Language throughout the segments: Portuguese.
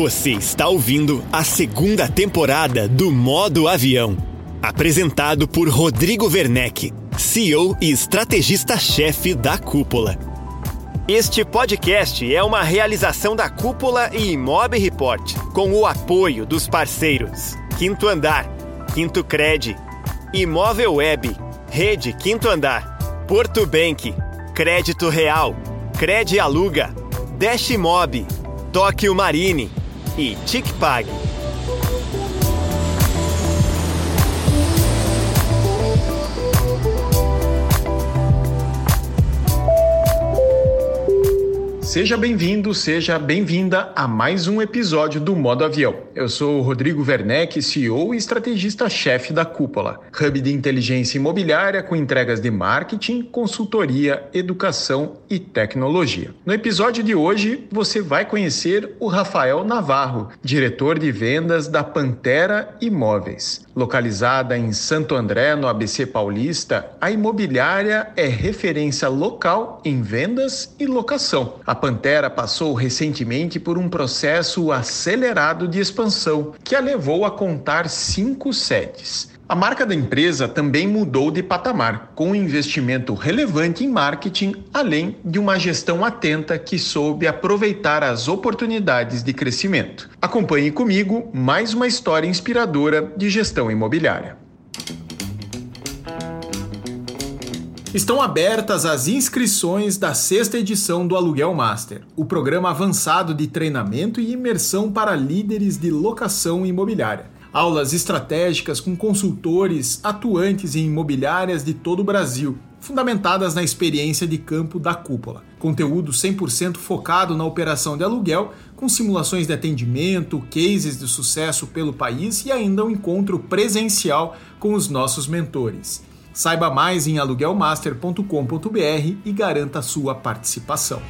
Você está ouvindo a segunda temporada do Modo Avião, apresentado por Rodrigo Werneck, CEO e estrategista-chefe da Cúpula. Este podcast é uma realização da Cúpula e Imob Report, com o apoio dos parceiros Quinto Andar, Quinto Cred, Imóvel Web, Rede Quinto Andar, Porto Bank, Crédito Real, Cred Aluga, Dash Mob, Tóquio Marine e TicPag. Seja bem-vindo, seja bem-vinda a mais um episódio do Modo Avião. Eu sou Rodrigo Werneck, CEO e estrategista-chefe da Cúpula, hub de inteligência imobiliária com entregas de marketing, consultoria, educação e tecnologia. No episódio de hoje, você vai conhecer o Rafael Navarro, diretor de vendas da Pantera Imóveis. Localizada em Santo André, no ABC Paulista, a imobiliária é referência local em vendas e locação. A Pantera passou recentemente por um processo acelerado de expansão, que a levou a contar cinco sedes. A marca da empresa também mudou de patamar, com um investimento relevante em marketing, além de uma gestão atenta que soube aproveitar as oportunidades de crescimento. Acompanhe comigo mais uma história inspiradora de gestão imobiliária. Estão abertas as inscrições da sexta edição do Aluguel Master, o programa avançado de treinamento e imersão para líderes de locação imobiliária aulas estratégicas com consultores atuantes em imobiliárias de todo o Brasil, fundamentadas na experiência de campo da cúpula. Conteúdo 100% focado na operação de aluguel, com simulações de atendimento, cases de sucesso pelo país e ainda um encontro presencial com os nossos mentores. Saiba mais em aluguelmaster.com.br e garanta sua participação.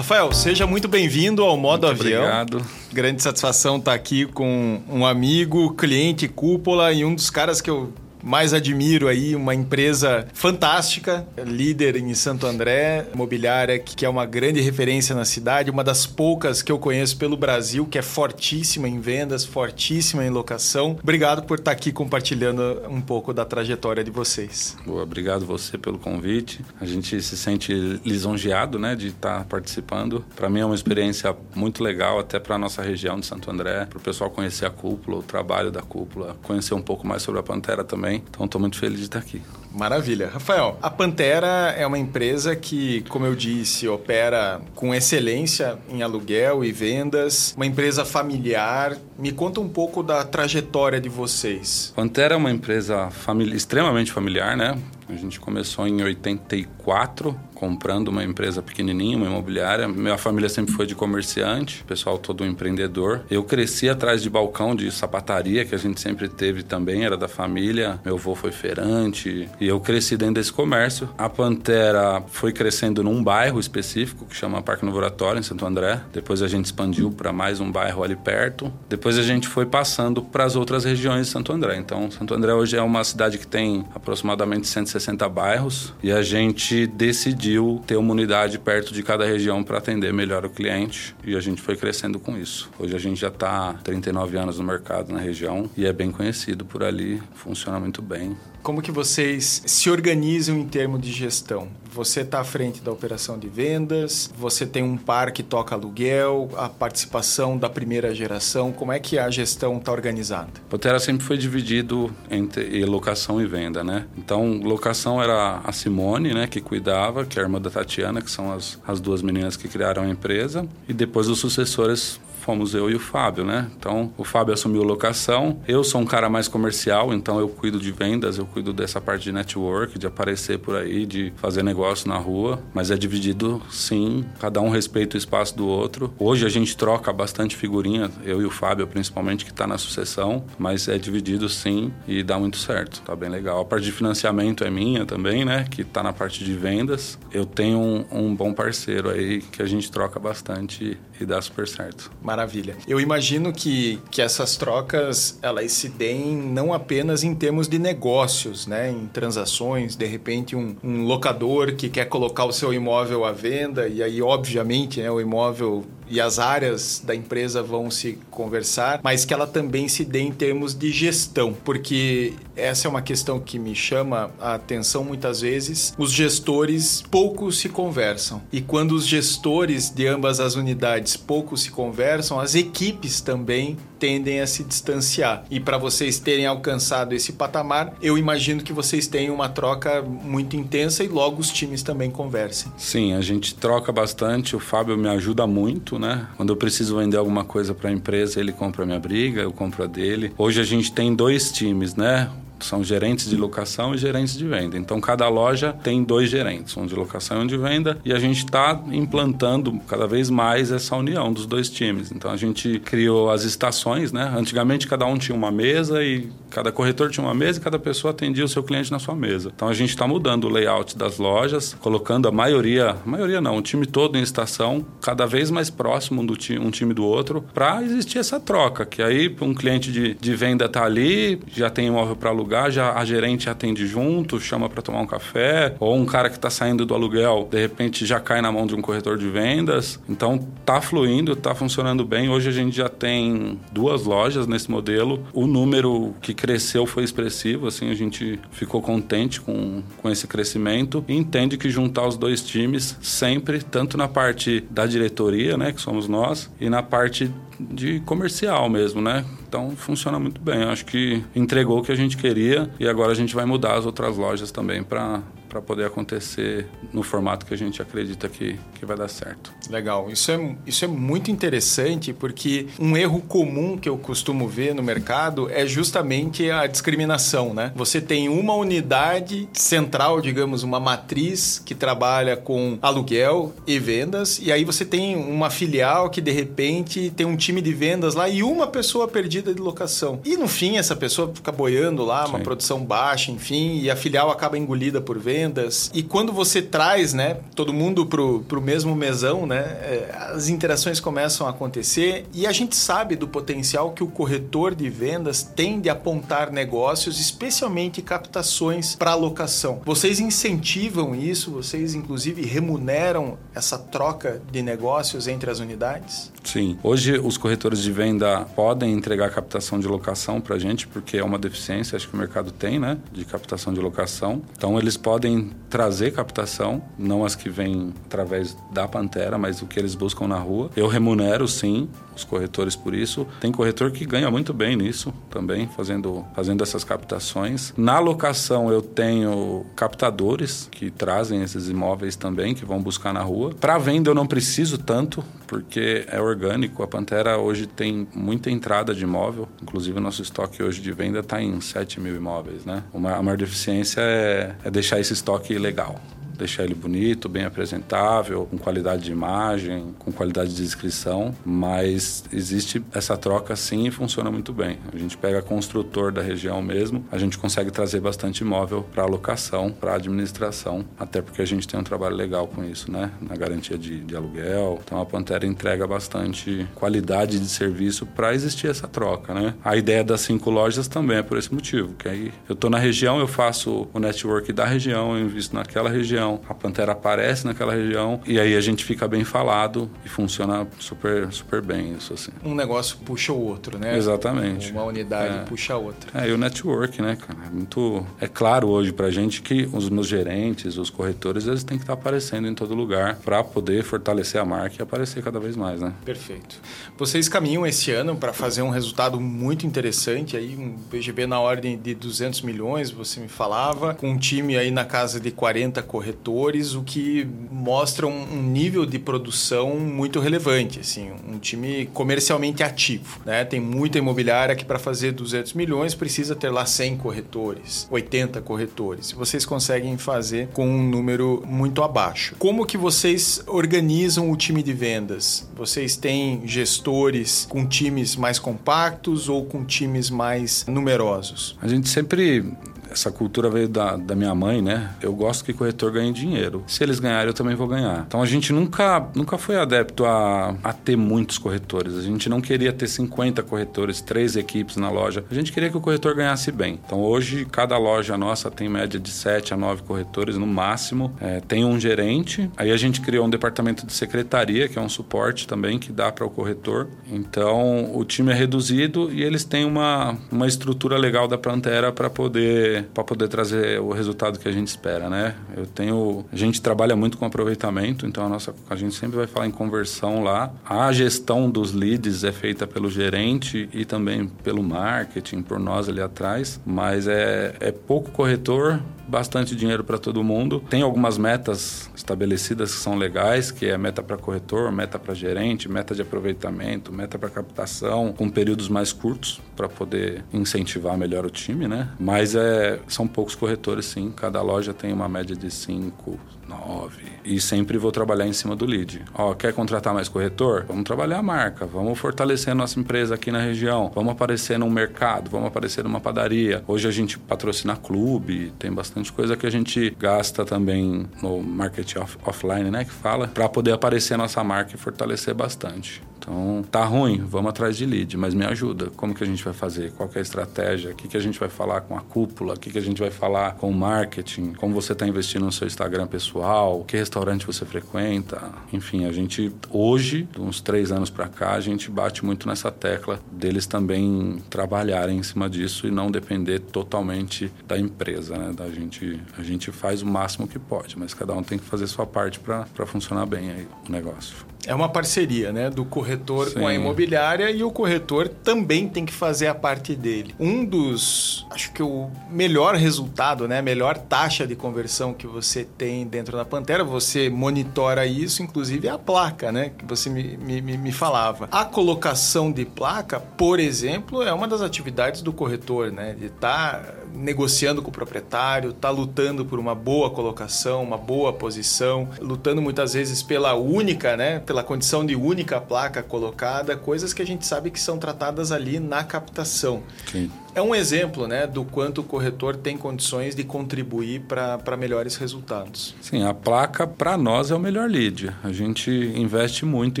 Rafael, seja muito bem-vindo ao Modo muito Avião. Obrigado. Grande satisfação estar aqui com um amigo, cliente, cúpula e um dos caras que eu mais admiro aí, uma empresa fantástica, líder em Santo André, imobiliária que é uma grande referência na cidade, uma das poucas que eu conheço pelo Brasil, que é fortíssima em vendas, fortíssima em locação. Obrigado por estar aqui compartilhando um pouco da trajetória de vocês. Boa, obrigado você pelo convite. A gente se sente lisonjeado, né, de estar participando. Para mim é uma experiência muito legal até para nossa região de Santo André, para o pessoal conhecer a cúpula, o trabalho da cúpula, conhecer um pouco mais sobre a Pantera também também. Então estou muito feliz de estar aqui. Maravilha. Rafael, a Pantera é uma empresa que, como eu disse, opera com excelência em aluguel e vendas, uma empresa familiar. Me conta um pouco da trajetória de vocês. Pantera é uma empresa famili extremamente familiar, né? A gente começou em 84, comprando uma empresa pequenininha, uma imobiliária. Minha família sempre foi de comerciante, pessoal todo empreendedor. Eu cresci atrás de balcão de sapataria, que a gente sempre teve também, era da família. Meu avô foi feirante e eu cresci dentro desse comércio. A Pantera foi crescendo num bairro específico, que chama Parque Novo Oratório, em Santo André. Depois a gente expandiu para mais um bairro ali perto. Depois a gente foi passando para as outras regiões de Santo André. Então, Santo André hoje é uma cidade que tem aproximadamente 160 60 bairros e a gente decidiu ter uma unidade perto de cada região para atender melhor o cliente e a gente foi crescendo com isso. Hoje a gente já está 39 anos no mercado na região e é bem conhecido por ali, funciona muito bem. Como que vocês se organizam em termos de gestão? Você está à frente da operação de vendas, você tem um par que toca aluguel, a participação da primeira geração, como é que a gestão está organizada? Potera sempre foi dividido entre locação e venda, né? Então, locação era a Simone, né, que cuidava, que é a irmã da Tatiana, que são as, as duas meninas que criaram a empresa, e depois os sucessores fomos eu e o Fábio, né? Então, o Fábio assumiu locação. Eu sou um cara mais comercial, então eu cuido de vendas, eu cuido dessa parte de network, de aparecer por aí, de fazer negócio na rua. Mas é dividido, sim. Cada um respeita o espaço do outro. Hoje a gente troca bastante figurinha, eu e o Fábio, principalmente, que está na sucessão. Mas é dividido, sim, e dá muito certo. Tá bem legal. A parte de financiamento é minha também, né? Que está na parte de vendas. Eu tenho um, um bom parceiro aí que a gente troca bastante e dá super certo. Maravilha. Eu imagino que, que essas trocas elas se deem não apenas em termos de negócios, né? Em transações, de repente um, um locador que quer colocar o seu imóvel à venda e aí obviamente né, o imóvel e as áreas da empresa vão se conversar, mas que ela também se dê em termos de gestão, porque essa é uma questão que me chama a atenção muitas vezes. Os gestores pouco se conversam e quando os gestores de ambas as unidades pouco se conversam, as equipes também tendem a se distanciar. E para vocês terem alcançado esse patamar, eu imagino que vocês tenham uma troca muito intensa e logo os times também conversem. Sim, a gente troca bastante. O Fábio me ajuda muito, né? Quando eu preciso vender alguma coisa para a empresa, ele compra a minha briga, eu compro a dele. Hoje a gente tem dois times, né? São gerentes de locação e gerentes de venda. Então, cada loja tem dois gerentes, um de locação e um de venda, e a gente está implantando cada vez mais essa união dos dois times. Então, a gente criou as estações, né? Antigamente, cada um tinha uma mesa e cada corretor tinha uma mesa e cada pessoa atendia o seu cliente na sua mesa. Então, a gente está mudando o layout das lojas, colocando a maioria, a maioria não, o time todo em estação, cada vez mais próximo do time, um time do outro, para existir essa troca, que aí um cliente de, de venda está ali, já tem imóvel para alugar, lugar, já a gerente atende junto, chama para tomar um café, ou um cara que está saindo do aluguel, de repente já cai na mão de um corretor de vendas. Então tá fluindo, tá funcionando bem. Hoje a gente já tem duas lojas nesse modelo. O número que cresceu foi expressivo, assim, a gente ficou contente com, com esse crescimento e entende que juntar os dois times sempre, tanto na parte da diretoria, né, que somos nós, e na parte de comercial mesmo, né? Então funciona muito bem. Acho que entregou o que a gente queria e agora a gente vai mudar as outras lojas também para para poder acontecer no formato que a gente acredita que, que vai dar certo. Legal, isso é, isso é muito interessante porque um erro comum que eu costumo ver no mercado é justamente a discriminação, né? Você tem uma unidade central, digamos, uma matriz que trabalha com aluguel e vendas, e aí você tem uma filial que de repente tem um time de vendas lá e uma pessoa perdida de locação. E no fim, essa pessoa fica boiando lá, Sim. uma produção baixa, enfim, e a filial acaba engolida por vendas vendas. E quando você traz, né, todo mundo pro, pro mesmo mesão, né, é, as interações começam a acontecer e a gente sabe do potencial que o corretor de vendas tem de apontar negócios, especialmente captações para alocação. Vocês incentivam isso? Vocês, inclusive, remuneram essa troca de negócios entre as unidades? Sim. Hoje, os corretores de venda podem entregar captação de locação para a gente, porque é uma deficiência, acho que o mercado tem, né, de captação de locação. Então, eles podem podem trazer captação, não as que vêm através da Pantera, mas o que eles buscam na rua. Eu remunero sim os corretores por isso. Tem corretor que ganha muito bem nisso também, fazendo, fazendo essas captações. Na locação eu tenho captadores que trazem esses imóveis também, que vão buscar na rua. Para venda eu não preciso tanto, porque é orgânico. A Pantera hoje tem muita entrada de imóvel, inclusive o nosso estoque hoje de venda está em 7 mil imóveis. Né? Uma, a maior deficiência é, é deixar esse estoque legal deixar ele bonito, bem apresentável, com qualidade de imagem, com qualidade de descrição, mas existe essa troca sim e funciona muito bem. A gente pega construtor da região mesmo, a gente consegue trazer bastante imóvel para alocação, para administração, até porque a gente tem um trabalho legal com isso, né? Na garantia de, de aluguel. Então a Pantera entrega bastante qualidade de serviço para existir essa troca, né? A ideia das cinco lojas também é por esse motivo, que aí eu estou na região, eu faço o network da região, eu invisto naquela região, região, a Pantera aparece naquela região e aí a gente fica bem falado e funciona super, super bem isso assim. Um negócio puxa o outro, né? Exatamente. Uma unidade é. puxa a outra. É, e o network, né, cara? É muito... É claro hoje pra gente que os meus gerentes, os corretores, eles têm que estar aparecendo em todo lugar para poder fortalecer a marca e aparecer cada vez mais, né? Perfeito. Vocês caminham esse ano para fazer um resultado muito interessante aí, um PGB na ordem de 200 milhões, você me falava, com um time aí na casa de 40 corretores corretores, o que mostra um, nível de produção muito relevante, assim, um time comercialmente ativo, né? Tem muita imobiliária que para fazer 200 milhões precisa ter lá 100 corretores, 80 corretores. Vocês conseguem fazer com um número muito abaixo. Como que vocês organizam o time de vendas? Vocês têm gestores com times mais compactos ou com times mais numerosos? A gente sempre essa cultura veio da, da minha mãe, né? Eu gosto que corretor ganhe dinheiro. Se eles ganharem, eu também vou ganhar. Então a gente nunca, nunca foi adepto a, a ter muitos corretores. A gente não queria ter 50 corretores, três equipes na loja. A gente queria que o corretor ganhasse bem. Então hoje, cada loja nossa tem média de 7 a 9 corretores no máximo. É, tem um gerente. Aí a gente criou um departamento de secretaria, que é um suporte também que dá para o corretor. Então o time é reduzido e eles têm uma, uma estrutura legal da Plantera para poder para poder trazer o resultado que a gente espera, né? Eu tenho, a gente trabalha muito com aproveitamento, então a nossa, a gente sempre vai falar em conversão lá. A gestão dos leads é feita pelo gerente e também pelo marketing, por nós ali atrás, mas é, é pouco corretor, bastante dinheiro para todo mundo. Tem algumas metas estabelecidas que são legais, que é meta para corretor, meta para gerente, meta de aproveitamento, meta para captação, com períodos mais curtos para poder incentivar melhor o time, né? Mas é, são poucos corretores, sim. Cada loja tem uma média de cinco, nove. E sempre vou trabalhar em cima do lead. Ó, quer contratar mais corretor? Vamos trabalhar a marca, vamos fortalecer a nossa empresa aqui na região, vamos aparecer num mercado, vamos aparecer numa padaria. Hoje a gente patrocina clube, tem bastante coisa que a gente gasta também no marketing off offline, né, que fala, para poder aparecer a nossa marca e fortalecer bastante. Então, tá ruim, vamos atrás de lead, mas me ajuda. Como que a gente vai fazer? Qual é a estratégia? O que, que a gente vai falar com a cúpula? O que, que a gente vai falar com o marketing? Como você está investindo no seu Instagram pessoal? Que restaurante você frequenta? Enfim, a gente, hoje, uns três anos para cá, a gente bate muito nessa tecla deles também trabalharem em cima disso e não depender totalmente da empresa, né? Da gente, a gente faz o máximo que pode, mas cada um tem que fazer sua parte para funcionar bem aí o negócio. É uma parceria, né? Do corretor Sim. com a imobiliária e o corretor também tem que fazer a parte dele. Um dos, acho que o melhor resultado, né? A melhor taxa de conversão que você tem dentro da Pantera, você monitora isso, inclusive é a placa, né? Que você me, me, me falava. A colocação de placa, por exemplo, é uma das atividades do corretor, né? De estar tá negociando com o proprietário, estar tá lutando por uma boa colocação, uma boa posição, lutando muitas vezes pela única, né? pela condição de única placa colocada, coisas que a gente sabe que são tratadas ali na captação. Sim é um exemplo né, do quanto o corretor tem condições de contribuir para melhores resultados. Sim, a placa para nós é o melhor lead. A gente investe muito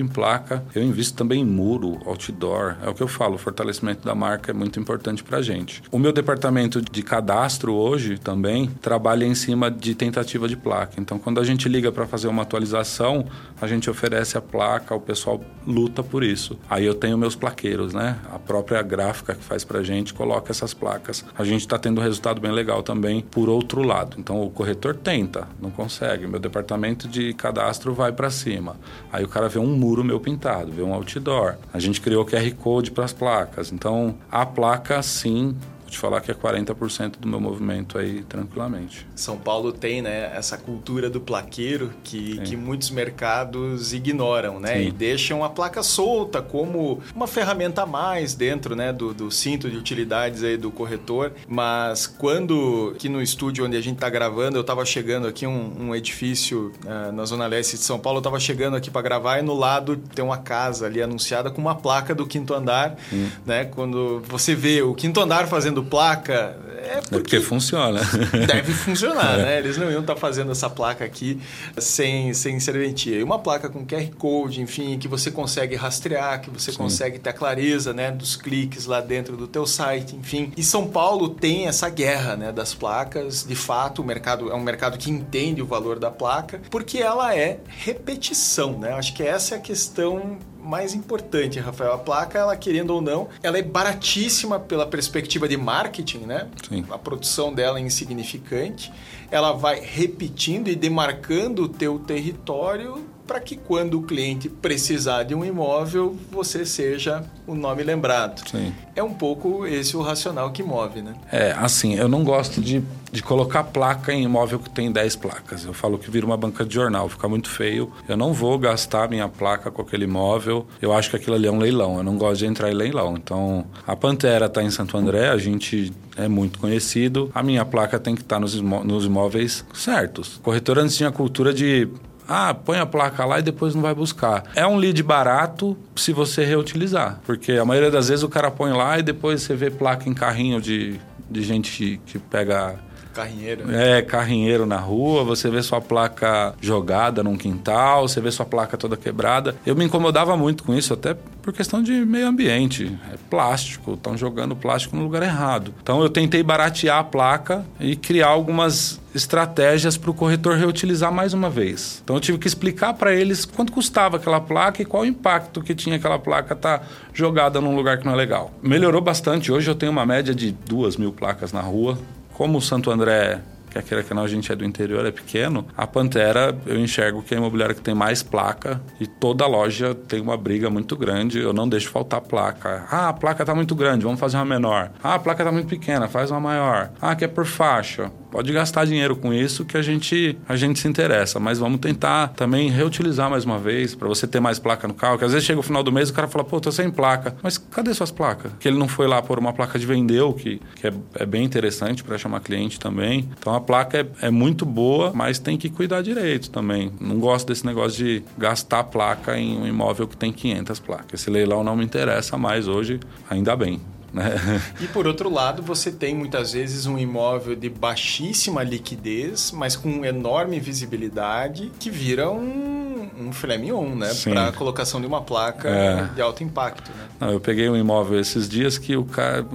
em placa. Eu invisto também em muro, outdoor. É o que eu falo, o fortalecimento da marca é muito importante para a gente. O meu departamento de cadastro hoje também trabalha em cima de tentativa de placa. Então, quando a gente liga para fazer uma atualização, a gente oferece a placa, o pessoal luta por isso. Aí eu tenho meus plaqueiros, né? A própria gráfica que faz para gente coloca coloca essas placas. A gente está tendo um resultado bem legal também por outro lado. Então o corretor tenta, não consegue. Meu departamento de cadastro vai para cima. Aí o cara vê um muro meu pintado, vê um outdoor. A gente criou QR Code para as placas. Então a placa sim te falar que é 40% do meu movimento aí tranquilamente. São Paulo tem, né, essa cultura do plaqueiro que, que muitos mercados ignoram, né? Sim. E deixam a placa solta como uma ferramenta a mais dentro, né, do, do cinto de utilidades aí do corretor. Mas quando aqui no estúdio onde a gente está gravando, eu estava chegando aqui um, um edifício uh, na zona leste de São Paulo, eu estava chegando aqui para gravar e no lado tem uma casa ali anunciada com uma placa do quinto andar, hum. né? Quando você vê o quinto andar fazendo placa é porque, é porque funciona. Deve funcionar, é. né? Eles não iam estar tá fazendo essa placa aqui sem, sem serventia. E uma placa com QR Code, enfim, que você consegue rastrear, que você Sim. consegue ter a clareza né, dos cliques lá dentro do teu site, enfim. E São Paulo tem essa guerra né, das placas. De fato, o mercado é um mercado que entende o valor da placa, porque ela é repetição, né? Acho que essa é a questão mais importante, Rafael. A placa, ela querendo ou não, ela é baratíssima pela perspectiva de marketing, né? Sim. A produção dela é insignificante. Ela vai repetindo e demarcando o teu território para que quando o cliente precisar de um imóvel, você seja o nome lembrado. Sim. É um pouco esse o racional que move, né? É, assim, eu não gosto de, de colocar placa em imóvel que tem 10 placas. Eu falo que vira uma banca de jornal, fica muito feio. Eu não vou gastar minha placa com aquele imóvel. Eu acho que aquilo ali é um leilão, eu não gosto de entrar em leilão. Então, a Pantera está em Santo André, a gente é muito conhecido. A minha placa tem que estar tá nos, imó nos imóveis certos. Corretora antes tinha a cultura de ah, põe a placa lá e depois não vai buscar. É um lead barato se você reutilizar, porque a maioria das vezes o cara põe lá e depois você vê placa em carrinho de, de gente que pega Carrinheiro. É, carrinheiro na rua, você vê sua placa jogada num quintal, você vê sua placa toda quebrada. Eu me incomodava muito com isso, até por questão de meio ambiente. É plástico, estão jogando plástico no lugar errado. Então eu tentei baratear a placa e criar algumas estratégias para o corretor reutilizar mais uma vez. Então eu tive que explicar para eles quanto custava aquela placa e qual o impacto que tinha aquela placa estar tá jogada num lugar que não é legal. Melhorou bastante. Hoje eu tenho uma média de duas mil placas na rua como o Santo André que aquele canal a gente é do interior, é pequeno, a Pantera eu enxergo que é a imobiliária que tem mais placa e toda loja tem uma briga muito grande. Eu não deixo faltar placa. Ah, a placa tá muito grande, vamos fazer uma menor. Ah, a placa tá muito pequena, faz uma maior. Ah, que é por faixa pode gastar dinheiro com isso que a gente, a gente se interessa, mas vamos tentar também reutilizar mais uma vez para você ter mais placa no carro. Que às vezes chega o final do mês e o cara fala, pô, tô sem placa. Mas cadê suas placas? Que ele não foi lá por uma placa de vendeu, que, que é, é bem interessante para chamar cliente também. Então a placa é, é muito boa, mas tem que cuidar direito também. Não gosto desse negócio de gastar placa em um imóvel que tem 500 placas. Esse leilão não me interessa mais hoje, ainda bem. Né? E por outro lado, você tem muitas vezes um imóvel de baixíssima liquidez, mas com enorme visibilidade, que vira um, um filé mignon, né? Para a colocação de uma placa é. de alto impacto. Né? Não, eu peguei um imóvel esses dias que o cara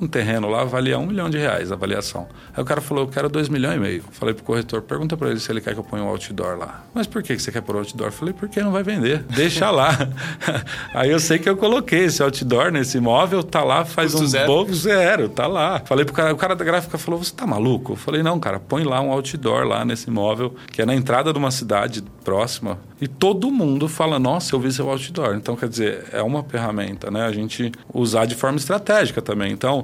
um terreno lá valia um milhão de reais a avaliação. Aí o cara falou, eu quero dois milhões e meio. Falei pro corretor, pergunta para ele se ele quer que eu ponha um outdoor lá. Mas por que você quer pôr outdoor? Falei, porque não vai vender. Deixa lá. Aí eu sei que eu coloquei esse outdoor nesse imóvel, tá lá faz Custo um zero. pouco zero, tá lá. Falei pro cara, o cara da gráfica falou, você tá maluco? Eu falei, não, cara, põe lá um outdoor lá nesse imóvel, que é na entrada de uma cidade próxima. E todo mundo fala, nossa, eu vi seu outdoor. Então, quer dizer, é uma ferramenta, né? A gente usar de forma estratégica também. Então,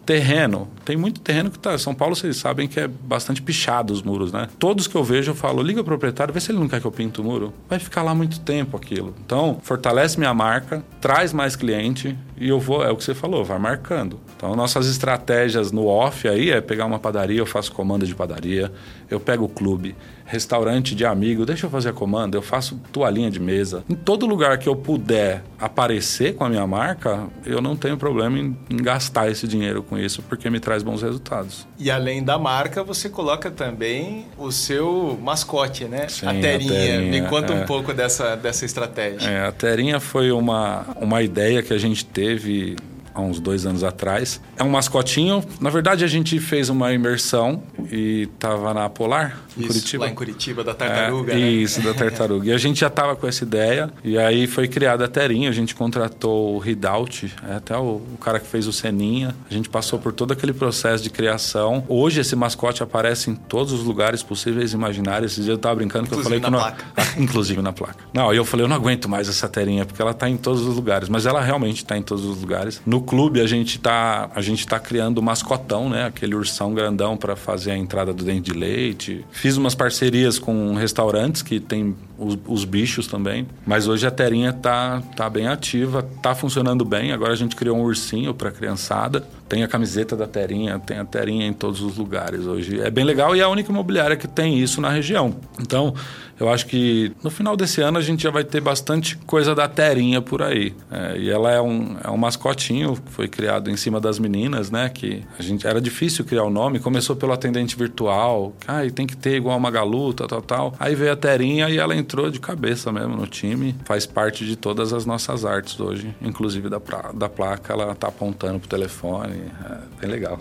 terreno. Tem muito terreno que tá. São Paulo, vocês sabem que é bastante pichado os muros, né? Todos que eu vejo, eu falo, liga o proprietário, vê se ele não quer que eu pinto o muro. Vai ficar lá muito tempo aquilo. Então, fortalece minha marca, traz mais cliente e eu vou, é o que você falou, vai marcando. Então, nossas estratégias no off aí é pegar uma padaria, eu faço comanda de padaria, eu pego o clube, restaurante de amigo, deixa eu fazer a comanda, eu faço toalhinha de mesa. Em todo lugar que eu puder aparecer com a minha marca, eu não tenho problema em, em gastar esse dinheiro com isso, porque me traz bons resultados. E além da marca, você coloca também o seu mascote, né? Sim, a, terinha. a Terinha. Me conta é. um pouco dessa, dessa estratégia. É, a Terinha foi uma, uma ideia que a gente teve há uns dois anos atrás. É um mascotinho. Na verdade, a gente fez uma imersão e tava na Polar, em isso, Curitiba. Lá em Curitiba, da tartaruga, é, né? Isso, da tartaruga. e a gente já tava com essa ideia. E aí foi criada a Terinha. A gente contratou o Ridaut, é até o, o, cara que fez o Seninha. A gente passou por todo aquele processo de criação. Hoje esse mascote aparece em todos os lugares possíveis e imaginários. Esse dia eu tava brincando que inclusive eu falei que não... placa. Ah, inclusive na placa. Não, eu falei, eu não aguento mais essa Terinha, porque ela tá em todos os lugares. Mas ela realmente tá em todos os lugares. No clube a gente tá, a gente tá criando o mascotão, né? Aquele ursão grandão para fazer a entrada do dente de leite. Fiz umas parcerias com restaurantes que tem os, os, bichos também. Mas hoje a Terinha tá, tá bem ativa, tá funcionando bem. Agora a gente criou um ursinho para criançada. Tem a camiseta da Terinha, tem a Terinha em todos os lugares hoje. É bem legal e é a única imobiliária que tem isso na região. Então, eu acho que no final desse ano a gente já vai ter bastante coisa da Terinha por aí. É, e ela é um, é um mascotinho que foi criado em cima das meninas, né? Que a gente era difícil criar o nome. Começou pelo atendente virtual. Ah, tem que ter igual uma galuta, tal, tal. Aí veio a Terinha e ela entrou de cabeça mesmo no time. Faz parte de todas as nossas artes hoje, inclusive da, pra, da placa. Ela tá apontando pro telefone. É bem legal.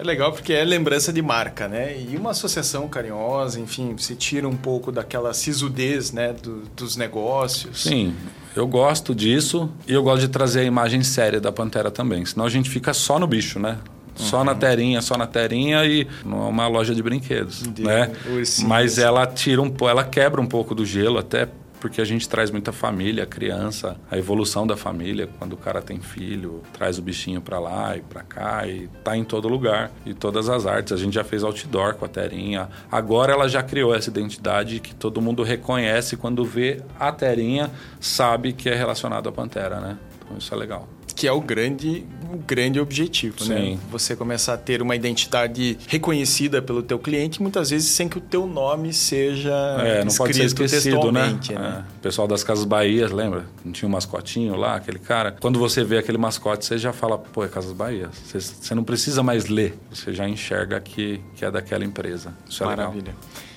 É legal porque é lembrança de marca, né? E uma associação carinhosa, enfim, se tira um pouco daquela sisudez né, do, dos negócios. Sim, eu gosto disso e eu gosto de trazer a imagem séria da Pantera também. Senão a gente fica só no bicho, né? Só uhum. na terinha, só na terinha e não é uma loja de brinquedos, de, né? Mas ela tira um ela quebra um pouco do gelo até porque a gente traz muita família, criança, a evolução da família, quando o cara tem filho, traz o bichinho para lá e para cá e tá em todo lugar e todas as artes. A gente já fez outdoor com a Terinha. Agora ela já criou essa identidade que todo mundo reconhece quando vê a Terinha, sabe que é relacionado à Pantera, né? Então isso é legal que é o grande, o grande objetivo, né? Sim. né? Você começar a ter uma identidade reconhecida pelo teu cliente, muitas vezes sem que o teu nome seja é, não pode ser esquecido, né? né? É. O pessoal das Casas Bahia, lembra? Não tinha um mascotinho lá, aquele cara. Quando você vê aquele mascote, você já fala, pô, é Casas Bahia. Você, você não precisa mais ler, você já enxerga que, que é daquela empresa. Isso é Maravilha. legal.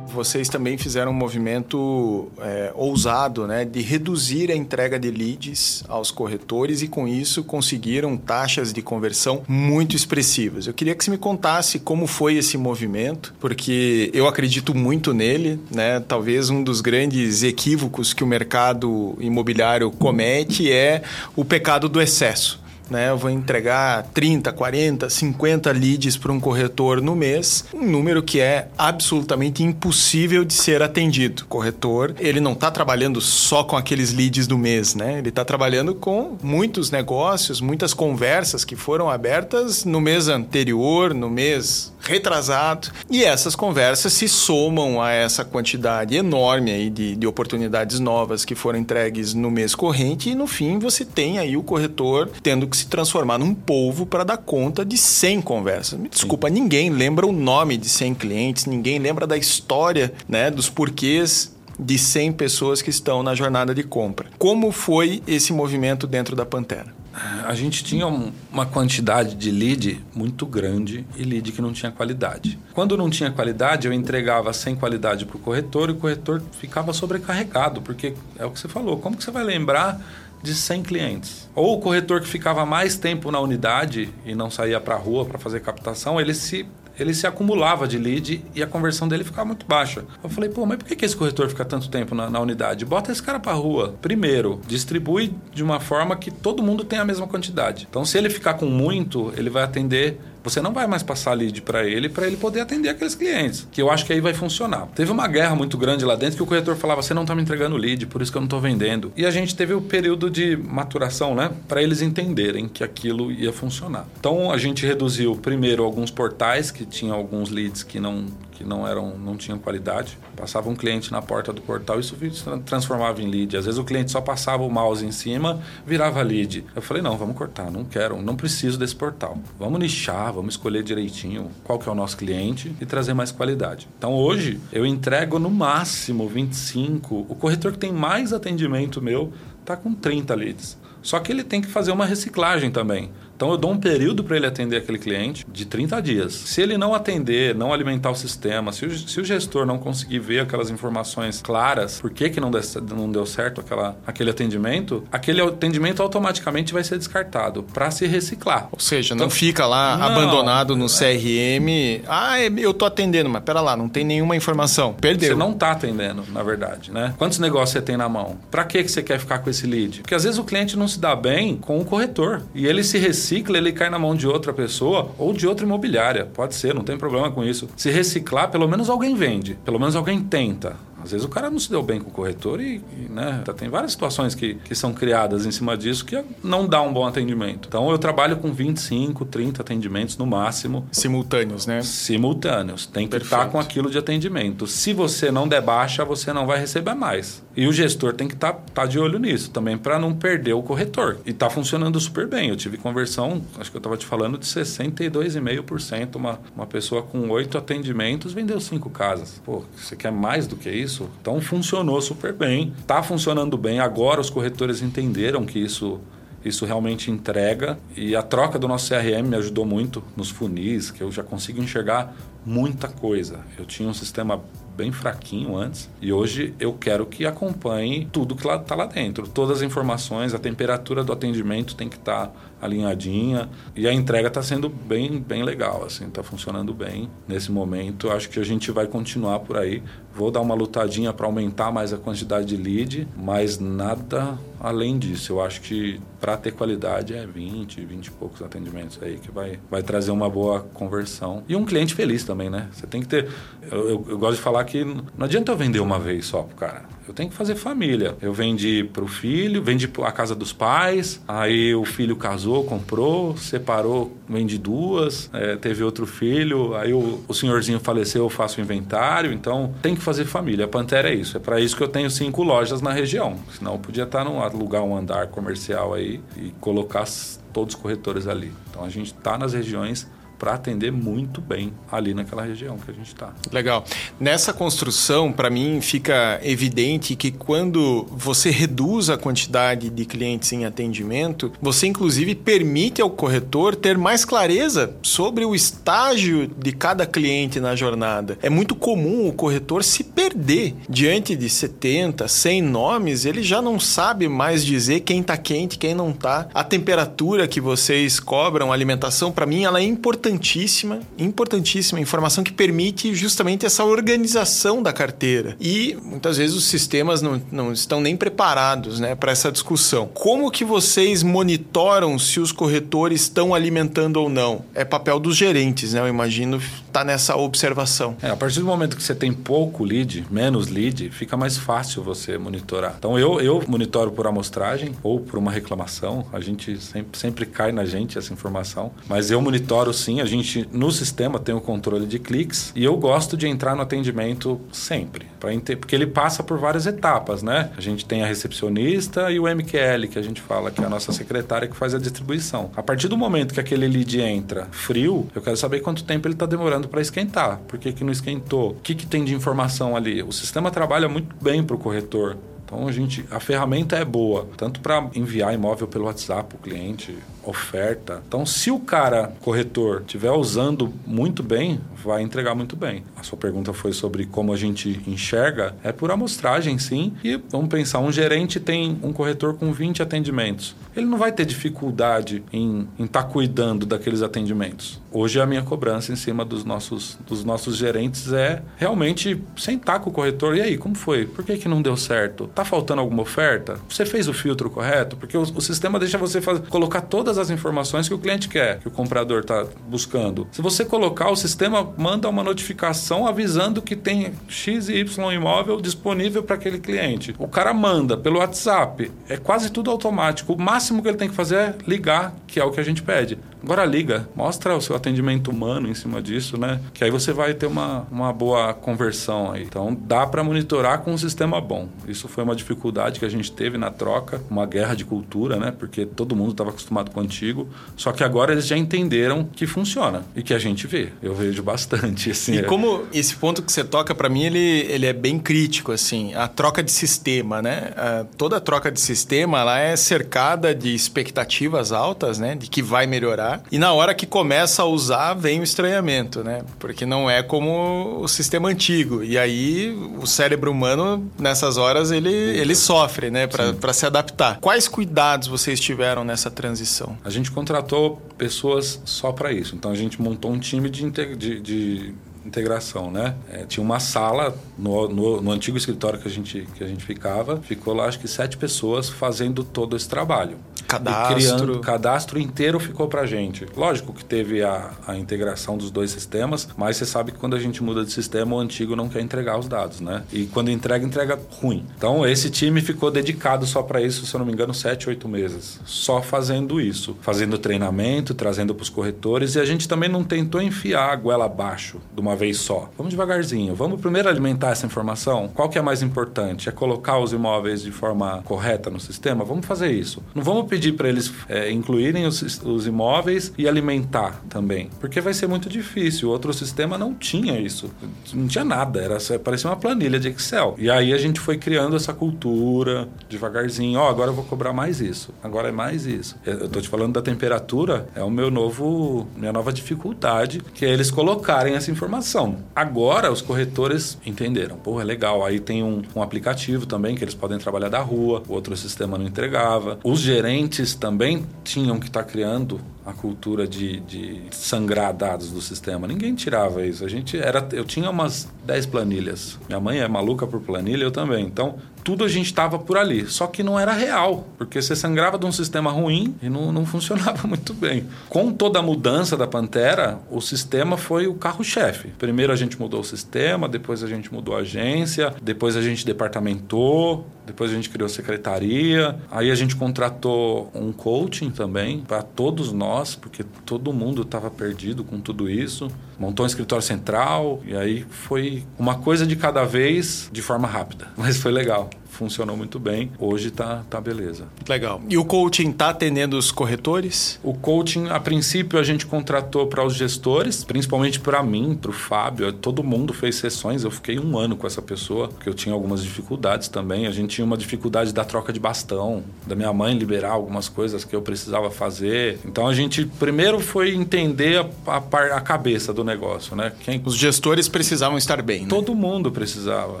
Vocês também fizeram um movimento é, ousado né, de reduzir a entrega de leads aos corretores e, com isso, conseguiram taxas de conversão muito expressivas. Eu queria que você me contasse como foi esse movimento, porque eu acredito muito nele. Né? Talvez um dos grandes equívocos que o mercado imobiliário comete é o pecado do excesso né? Eu vou entregar 30, 40, 50 leads para um corretor no mês, um número que é absolutamente impossível de ser atendido. O corretor, ele não está trabalhando só com aqueles leads do mês, né? Ele está trabalhando com muitos negócios, muitas conversas que foram abertas no mês anterior, no mês retrasado. E essas conversas se somam a essa quantidade enorme aí de, de oportunidades novas que foram entregues no mês corrente e no fim você tem aí o corretor tendo que se transformar num polvo para dar conta de 100 conversas. Me desculpa, Sim. ninguém lembra o nome de 100 clientes, ninguém lembra da história, né, dos porquês de 100 pessoas que estão na jornada de compra. Como foi esse movimento dentro da Pantera? A gente tinha uma quantidade de lead muito grande e lead que não tinha qualidade. Quando não tinha qualidade, eu entregava sem qualidade para o corretor e o corretor ficava sobrecarregado, porque é o que você falou. Como que você vai lembrar de 100 clientes? Ou o corretor que ficava mais tempo na unidade e não saía para a rua para fazer captação, ele se ele se acumulava de lead e a conversão dele ficava muito baixa. Eu falei, pô, mas por que, esse corretor fica tanto tempo na, na unidade? Bota esse cara para rua. Primeiro, distribui de uma forma que todo mundo tenha a mesma quantidade. Então, se ele ficar com muito, ele vai atender você não vai mais passar lead para ele para ele poder atender aqueles clientes, que eu acho que aí vai funcionar. Teve uma guerra muito grande lá dentro que o corretor falava: "Você não está me entregando lead, por isso que eu não estou vendendo". E a gente teve o período de maturação, né, para eles entenderem que aquilo ia funcionar. Então a gente reduziu primeiro alguns portais que tinham alguns leads que não que não eram não tinham qualidade. Passava um cliente na porta do portal, isso transformava em lead. Às vezes o cliente só passava o mouse em cima, virava lead. Eu falei: "Não, vamos cortar, não quero, não preciso desse portal. Vamos nichar, vamos escolher direitinho qual que é o nosso cliente e trazer mais qualidade". Então hoje eu entrego no máximo 25. O corretor que tem mais atendimento meu tá com 30 leads. Só que ele tem que fazer uma reciclagem também. Então eu dou um período para ele atender aquele cliente de 30 dias. Se ele não atender, não alimentar o sistema, se o, se o gestor não conseguir ver aquelas informações claras, por que, que não, deu, não deu certo aquela, aquele atendimento, aquele atendimento automaticamente vai ser descartado para se reciclar. Ou seja, então, não fica lá não, abandonado no é. CRM. Ah, é, eu tô atendendo, mas pera lá, não tem nenhuma informação. Perdeu. Você não está atendendo, na verdade, né? Quantos negócios você tem na mão? Para que, que você quer ficar com esse lead? Porque às vezes o cliente não se dá bem com o corretor e ele se recicla recicla, ele cai na mão de outra pessoa ou de outra imobiliária. Pode ser, não tem problema com isso. Se reciclar, pelo menos alguém vende, pelo menos alguém tenta. Às vezes o cara não se deu bem com o corretor e, e né, tem várias situações que, que são criadas em cima disso que não dá um bom atendimento. Então eu trabalho com 25, 30 atendimentos no máximo. Simultâneos, né? Simultâneos. Tem que Perfeito. estar com aquilo de atendimento. Se você não der baixa, você não vai receber mais. E o gestor tem que estar tá, tá de olho nisso também para não perder o corretor. E está funcionando super bem. Eu tive conversão, acho que eu estava te falando, de 62,5%. Uma, uma pessoa com oito atendimentos vendeu cinco casas. Pô, você quer mais do que isso? Isso. Então funcionou super bem, está funcionando bem. Agora os corretores entenderam que isso isso realmente entrega e a troca do nosso CRM me ajudou muito nos funis, que eu já consigo enxergar muita coisa. Eu tinha um sistema bem fraquinho antes e hoje eu quero que acompanhe tudo que está lá dentro. Todas as informações, a temperatura do atendimento tem que estar tá alinhadinha e a entrega está sendo bem, bem legal, assim, está funcionando bem nesse momento. Acho que a gente vai continuar por aí. Vou dar uma lutadinha para aumentar mais a quantidade de lead, mas nada além disso. Eu acho que para ter qualidade é 20, 20 e poucos atendimentos aí que vai, vai trazer uma boa conversão. E um cliente feliz também, né? Você tem que ter. Eu, eu, eu gosto de falar que não adianta eu vender uma vez só pro cara. Eu tenho que fazer família. Eu vendi pro filho, vendi a casa dos pais, aí o filho casou, comprou, separou, vendi duas, é, teve outro filho, aí o, o senhorzinho faleceu, eu faço o inventário. Então tem que fazer família. A Pantera é isso. É para isso que eu tenho cinco lojas na região. Senão eu podia estar num alugar um andar comercial aí e colocar todos os corretores ali. Então a gente está nas regiões para atender muito bem ali naquela região que a gente está. Legal. Nessa construção, para mim, fica evidente que quando você reduz a quantidade de clientes em atendimento, você inclusive permite ao corretor ter mais clareza sobre o estágio de cada cliente na jornada. É muito comum o corretor se perder diante de 70, 100 nomes, ele já não sabe mais dizer quem está quente, quem não está. A temperatura que vocês cobram, a alimentação, para mim, ela é importante importantíssima, importantíssima informação que permite justamente essa organização da carteira. E muitas vezes os sistemas não, não estão nem preparados né, para essa discussão. Como que vocês monitoram se os corretores estão alimentando ou não? É papel dos gerentes, né? Eu imagino tá nessa observação. É, a partir do momento que você tem pouco lead, menos lead, fica mais fácil você monitorar. Então eu, eu monitoro por amostragem ou por uma reclamação. A gente sempre, sempre cai na gente essa informação. Mas eu monitoro sim a gente no sistema tem o controle de cliques e eu gosto de entrar no atendimento sempre, para porque ele passa por várias etapas, né? A gente tem a recepcionista e o MQL, que a gente fala que é a nossa secretária que faz a distribuição. A partir do momento que aquele lead entra frio, eu quero saber quanto tempo ele está demorando para esquentar. Por que, que não esquentou? O que, que tem de informação ali? O sistema trabalha muito bem para o corretor. Então a gente, a ferramenta é boa, tanto para enviar imóvel pelo WhatsApp o cliente, oferta. Então, se o cara corretor estiver usando muito bem, vai entregar muito bem. A sua pergunta foi sobre como a gente enxerga, é por amostragem, sim. E vamos pensar, um gerente tem um corretor com 20 atendimentos. Ele não vai ter dificuldade em estar tá cuidando daqueles atendimentos. Hoje a minha cobrança em cima dos nossos, dos nossos gerentes é realmente sentar com o corretor. E aí, como foi? Por que, que não deu certo? Tá faltando alguma oferta? Você fez o filtro correto? Porque o, o sistema deixa você fazer, colocar todas todas as informações que o cliente quer, que o comprador está buscando. Se você colocar, o sistema manda uma notificação avisando que tem X e Y imóvel disponível para aquele cliente. O cara manda pelo WhatsApp, é quase tudo automático. O máximo que ele tem que fazer é ligar, que é o que a gente pede. Agora liga, mostra o seu atendimento humano em cima disso, né? Que aí você vai ter uma, uma boa conversão aí. Então dá para monitorar com um sistema bom. Isso foi uma dificuldade que a gente teve na troca, uma guerra de cultura, né? Porque todo mundo estava acostumado com antigo. Só que agora eles já entenderam que funciona e que a gente vê. Eu vejo bastante, assim. E é... como esse ponto que você toca, para mim, ele, ele é bem crítico, assim. A troca de sistema, né? A, toda troca de sistema, ela é cercada de expectativas altas, né? De que vai melhorar e na hora que começa a usar, vem o estranhamento, né? Porque não é como o sistema antigo. E aí o cérebro humano, nessas horas, ele, ele sofre, né? Para se adaptar. Quais cuidados vocês tiveram nessa transição? A gente contratou pessoas só para isso. Então a gente montou um time de, de, de integração, né? É, tinha uma sala no, no, no, antigo escritório que a, gente, que a gente ficava, ficou lá acho que sete pessoas fazendo todo esse trabalho. Cadastro. criando, cadastro inteiro ficou pra gente. Lógico que teve a, a integração dos dois sistemas, mas você sabe que quando a gente muda de sistema, o antigo não quer entregar os dados, né? E quando entrega, entrega ruim. Então esse time ficou dedicado só para isso, se eu não me engano, sete, oito meses. Só fazendo isso. Fazendo treinamento, trazendo para os corretores. E a gente também não tentou enfiar a goela abaixo de uma vez só. Vamos devagarzinho. Vamos primeiro alimentar essa informação. Qual que é mais importante? É colocar os imóveis de forma correta no sistema? Vamos fazer isso. Não vamos pedir para eles é, incluírem os, os, imóveis e alimentar também, porque vai ser muito difícil. O outro sistema não tinha isso, não tinha nada, era parecia uma planilha de Excel. E aí a gente foi criando essa cultura devagarzinho. Ó, oh, agora eu vou cobrar mais isso, agora é mais isso. Eu tô te falando da temperatura, é o meu novo, minha nova dificuldade, que é eles colocarem essa informação. Agora os corretores entenderam, pô, é legal. Aí tem um, um aplicativo também que eles podem trabalhar da rua, o outro sistema não entregava. Os gerentes gerentes também tinham que estar tá criando a cultura de, de sangrar dados do sistema. Ninguém tirava isso. A gente era, eu tinha umas 10 planilhas. Minha mãe é maluca por planilha, eu também. Então, tudo a gente estava por ali. Só que não era real, porque você sangrava de um sistema ruim e não, não funcionava muito bem. Com toda a mudança da Pantera, o sistema foi o carro-chefe. Primeiro a gente mudou o sistema, depois a gente mudou a agência, depois a gente departamentou, depois a gente criou secretaria, aí a gente contratou um coaching também para todos nós, porque todo mundo estava perdido com tudo isso. Montou um escritório central e aí foi uma coisa de cada vez de forma rápida, mas foi legal funcionou muito bem. Hoje tá, tá beleza. Legal. E o coaching tá atendendo os corretores? O coaching, a princípio, a gente contratou para os gestores, principalmente para mim, para o Fábio. Todo mundo fez sessões. Eu fiquei um ano com essa pessoa, porque eu tinha algumas dificuldades também. A gente tinha uma dificuldade da troca de bastão, da minha mãe liberar algumas coisas que eu precisava fazer. Então a gente primeiro foi entender a, a, a cabeça do negócio, né? Quem... Os gestores precisavam estar bem, né? Todo mundo precisava,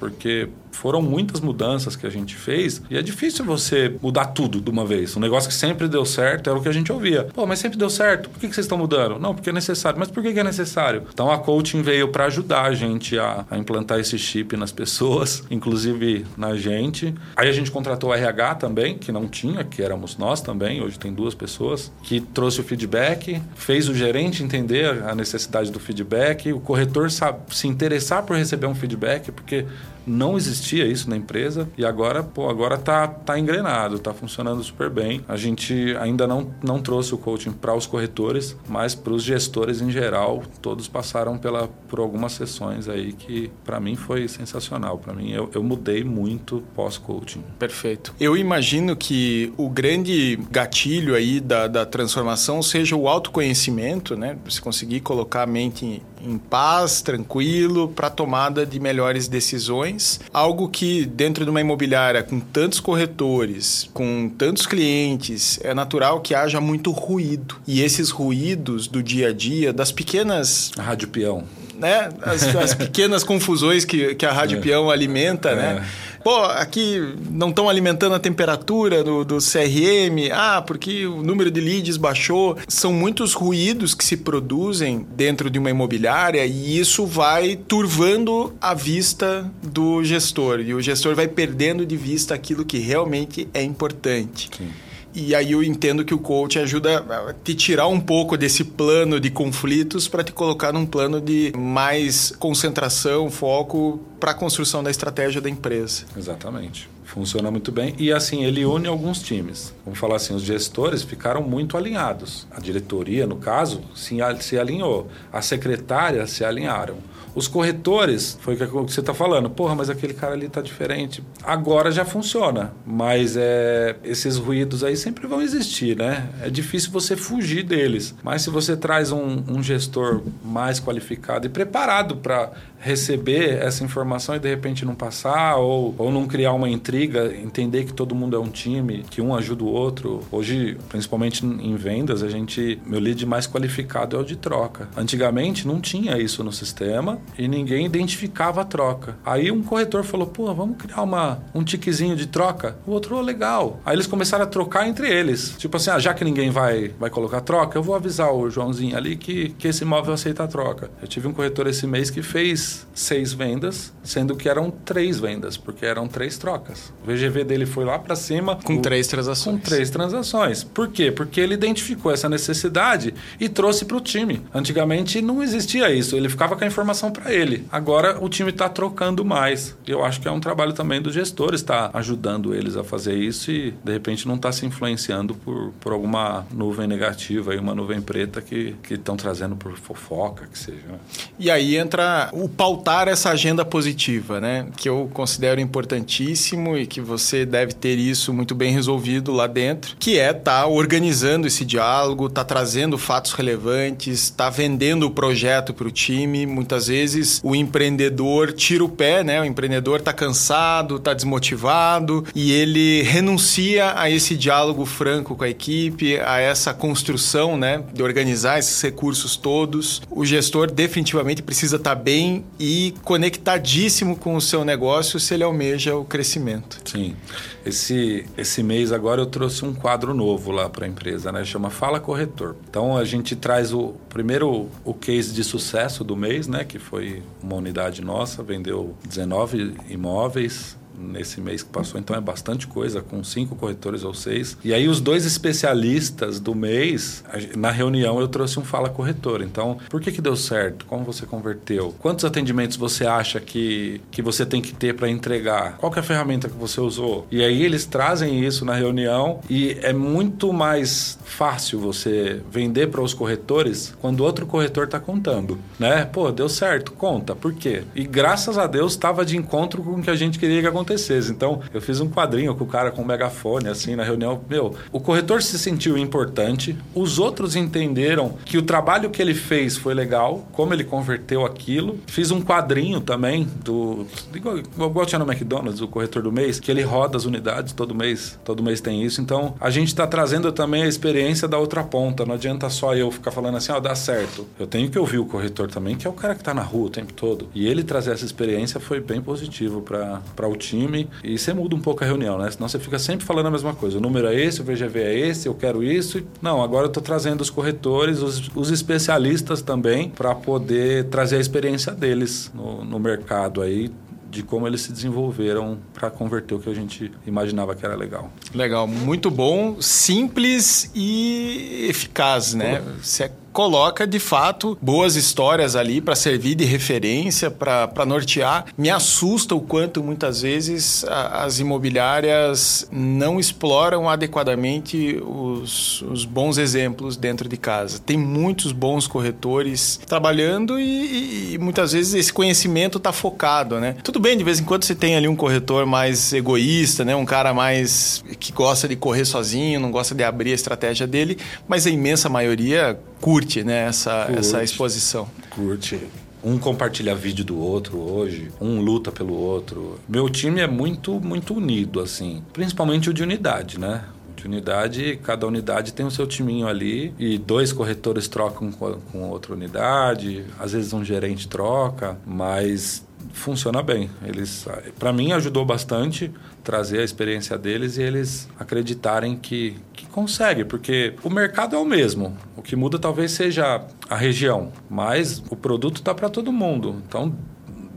porque foram muitas mudanças que a gente fez e é difícil você mudar tudo de uma vez. Um negócio que sempre deu certo era o que a gente ouvia. Pô, mas sempre deu certo. Por que, vocês estão mudando? Não, porque é necessário. Mas por que, é necessário? Então a coaching veio para ajudar a gente a, a, implantar esse chip nas pessoas, inclusive na gente. Aí a gente contratou o RH também, que não tinha, que éramos nós também. Hoje tem duas pessoas que trouxe o feedback, fez o gerente entender a necessidade do feedback, o corretor se interessar por receber um feedback, porque não existia isso na empresa e agora, pô, agora tá, tá engrenado, tá funcionando super bem. A gente ainda não, não trouxe o coaching para os corretores, mas para os gestores em geral, todos passaram pela, por algumas sessões aí que para mim foi sensacional. Para mim, eu, eu mudei muito pós-coaching. Perfeito. Eu imagino que o grande gatilho aí da, da transformação seja o autoconhecimento, né? Você conseguir colocar a mente em, paz, tranquilo, para tomada de melhores decisões algo que dentro de uma imobiliária com tantos corretores, com tantos clientes, é natural que haja muito ruído. E esses ruídos do dia a dia, das pequenas. A rádio peão. Né? As, as pequenas confusões que, que a rádio é. peão alimenta, né? é. Pô, aqui não estão alimentando a temperatura do, do CRM. Ah, porque o número de leads baixou. São muitos ruídos que se produzem dentro de uma imobiliária e isso vai turvando a vista do gestor. E o gestor vai perdendo de vista aquilo que realmente é importante. Sim. E aí eu entendo que o coach ajuda a te tirar um pouco desse plano de conflitos para te colocar num plano de mais concentração, foco para a construção da estratégia da empresa. Exatamente. Funciona muito bem. E assim, ele une alguns times. Vamos falar assim, os gestores ficaram muito alinhados. A diretoria, no caso, se alinhou. As secretárias se alinharam. Os corretores, foi o que você está falando, porra, mas aquele cara ali está diferente. Agora já funciona, mas é, esses ruídos aí sempre vão existir, né? É difícil você fugir deles. Mas se você traz um, um gestor mais qualificado e preparado para receber essa informação e de repente não passar, ou, ou não criar uma intriga, entender que todo mundo é um time, que um ajuda o outro. Hoje, principalmente em vendas, a gente. Meu lead mais qualificado é o de troca. Antigamente não tinha isso no sistema e ninguém identificava a troca. Aí um corretor falou: pô, vamos criar uma, um tiquezinho de troca. O outro, legal. Aí eles começaram a trocar entre eles. Tipo assim, ah, já que ninguém vai, vai colocar troca, eu vou avisar o Joãozinho ali que, que esse imóvel aceita a troca. Eu tive um corretor esse mês que fez seis vendas, sendo que eram três vendas, porque eram três trocas. O VGV dele foi lá para cima. Com o, três transações. Com três transações. Por quê? Porque ele identificou essa necessidade e trouxe para o time. Antigamente não existia isso, ele ficava com a informação para ele. Agora o time está trocando mais. Eu acho que é um trabalho também dos gestores, está ajudando eles a fazer isso e de repente não está se influenciando por, por alguma nuvem negativa e uma nuvem preta que estão trazendo por fofoca, que seja. Né? E aí entra o pautar essa agenda positiva, né? Que eu considero importantíssimo e que você deve ter isso muito bem resolvido lá dentro, que é estar tá organizando esse diálogo, tá trazendo fatos relevantes, tá vendendo o projeto para o time. Muitas vezes o empreendedor tira o pé, né? O empreendedor tá cansado, tá desmotivado e ele renuncia a esse diálogo franco com a equipe, a essa construção, né? De organizar esses recursos todos. O gestor definitivamente precisa estar tá bem e conectadíssimo com o seu negócio se ele almeja o crescimento. Sim. Esse, esse mês agora eu trouxe um quadro novo lá para a empresa, né? Chama Fala Corretor. Então a gente traz o primeiro o case de sucesso do mês, né? Que foi uma unidade nossa, vendeu 19 imóveis, nesse mês que passou, então é bastante coisa, com cinco corretores ou seis. E aí os dois especialistas do mês, na reunião eu trouxe um fala corretor. Então, por que que deu certo? Como você converteu? Quantos atendimentos você acha que, que você tem que ter para entregar? Qual é a ferramenta que você usou? E aí eles trazem isso na reunião e é muito mais fácil você vender para os corretores quando outro corretor está contando, né? Pô, deu certo, conta. Por quê? E graças a Deus estava de encontro com o que a gente queria que acontecesse acontecesse. Então, eu fiz um quadrinho com o cara com um megafone, assim, na reunião. Meu, o corretor se sentiu importante, os outros entenderam que o trabalho que ele fez foi legal, como ele converteu aquilo. Fiz um quadrinho também do. Igual, igual tinha no McDonald's, o corretor do mês, que ele roda as unidades todo mês. Todo mês tem isso. Então, a gente está trazendo também a experiência da outra ponta. Não adianta só eu ficar falando assim, ó, oh, dá certo. Eu tenho que ouvir o corretor também, que é o cara que está na rua o tempo todo. E ele trazer essa experiência foi bem positivo para o time time e você muda um pouco a reunião, né? Senão você fica sempre falando a mesma coisa. O número é esse, o VGV é esse, eu quero isso. Não, agora eu estou trazendo os corretores, os, os especialistas também, para poder trazer a experiência deles no, no mercado aí, de como eles se desenvolveram para converter o que a gente imaginava que era legal. Legal, muito bom, simples e eficaz, né? Você coloca de fato boas histórias ali para servir de referência, para nortear. Me assusta o quanto muitas vezes a, as imobiliárias não exploram adequadamente os, os, bons exemplos dentro de casa. Tem muitos bons corretores trabalhando e, e muitas vezes esse conhecimento está focado, né? Tudo bem, de vez em quando você tem ali um corretor mais egoísta, né? Um cara mais que gosta de correr sozinho, não gosta de abrir a estratégia dele, mas a imensa maioria curte né, essa, curte, essa exposição. Curte. Um compartilha vídeo do outro hoje, um luta pelo outro. Meu time é muito, muito unido, assim. Principalmente o de unidade, né? De unidade, cada unidade tem o seu timinho ali e dois corretores trocam com, com outra unidade, às vezes um gerente troca, mas funciona bem. Eles, para mim, ajudou bastante trazer a experiência deles e eles acreditarem que, que consegue, porque o mercado é o mesmo. O que muda talvez seja a região, mas o produto está para todo mundo. Então,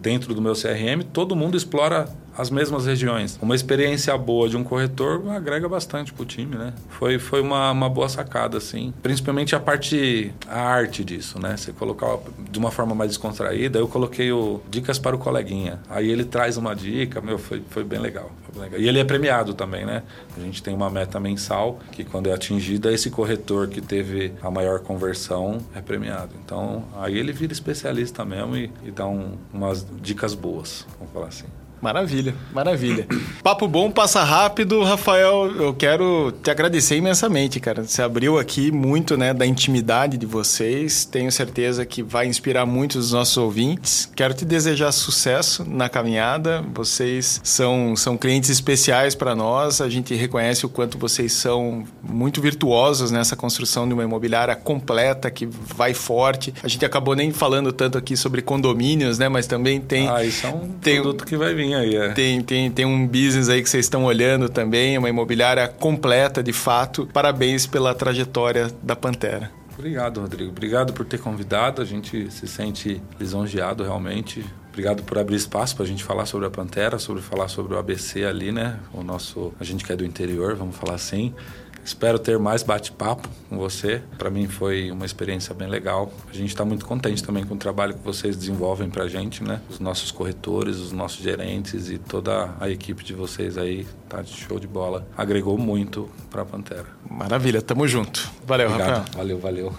dentro do meu CRM, todo mundo explora as mesmas regiões. Uma experiência boa de um corretor agrega bastante pro time, né? Foi, foi uma, uma boa sacada, assim. Principalmente a parte, a arte disso, né? Você colocar de uma forma mais descontraída. Eu coloquei o dicas para o coleguinha. Aí ele traz uma dica, meu, foi, foi bem legal. Foi legal. E ele é premiado também, né? A gente tem uma meta mensal que quando é atingida, esse corretor que teve a maior conversão é premiado. Então, aí ele vira especialista mesmo e, e dá um, umas dicas boas, vamos falar assim. Maravilha, maravilha. Papo bom, passa rápido. Rafael, eu quero te agradecer imensamente, cara. Você abriu aqui muito né, da intimidade de vocês. Tenho certeza que vai inspirar muitos dos nossos ouvintes. Quero te desejar sucesso na caminhada. Vocês são, são clientes especiais para nós. A gente reconhece o quanto vocês são muito virtuosos nessa construção de uma imobiliária completa, que vai forte. A gente acabou nem falando tanto aqui sobre condomínios, né? Mas também tem... Ah, isso é um tem, produto que vai vir aí, é. Tem, tem, tem um business aí que vocês estão olhando também, uma imobiliária completa de fato. Parabéns pela trajetória da Pantera. Obrigado, Rodrigo. Obrigado por ter convidado. A gente se sente lisonjeado realmente. Obrigado por abrir espaço para a gente falar sobre a Pantera, sobre falar sobre o ABC ali, né? O nosso, a gente que é do interior, vamos falar assim. Espero ter mais bate-papo com você. Para mim foi uma experiência bem legal. A gente está muito contente também com o trabalho que vocês desenvolvem para a gente, né? Os nossos corretores, os nossos gerentes e toda a equipe de vocês aí tá de show de bola. Agregou muito para a Pantera. Maravilha, tamo junto. Valeu, Obrigado. Rafael. Valeu, valeu.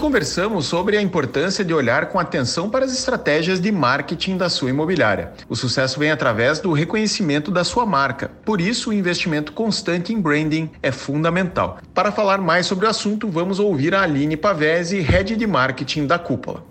Conversamos sobre a importância de olhar com atenção para as estratégias de marketing da sua imobiliária. O sucesso vem através do reconhecimento da sua marca, por isso o investimento constante em branding é fundamental. Para falar mais sobre o assunto, vamos ouvir a Aline Pavese, Head de Marketing da Cúpula.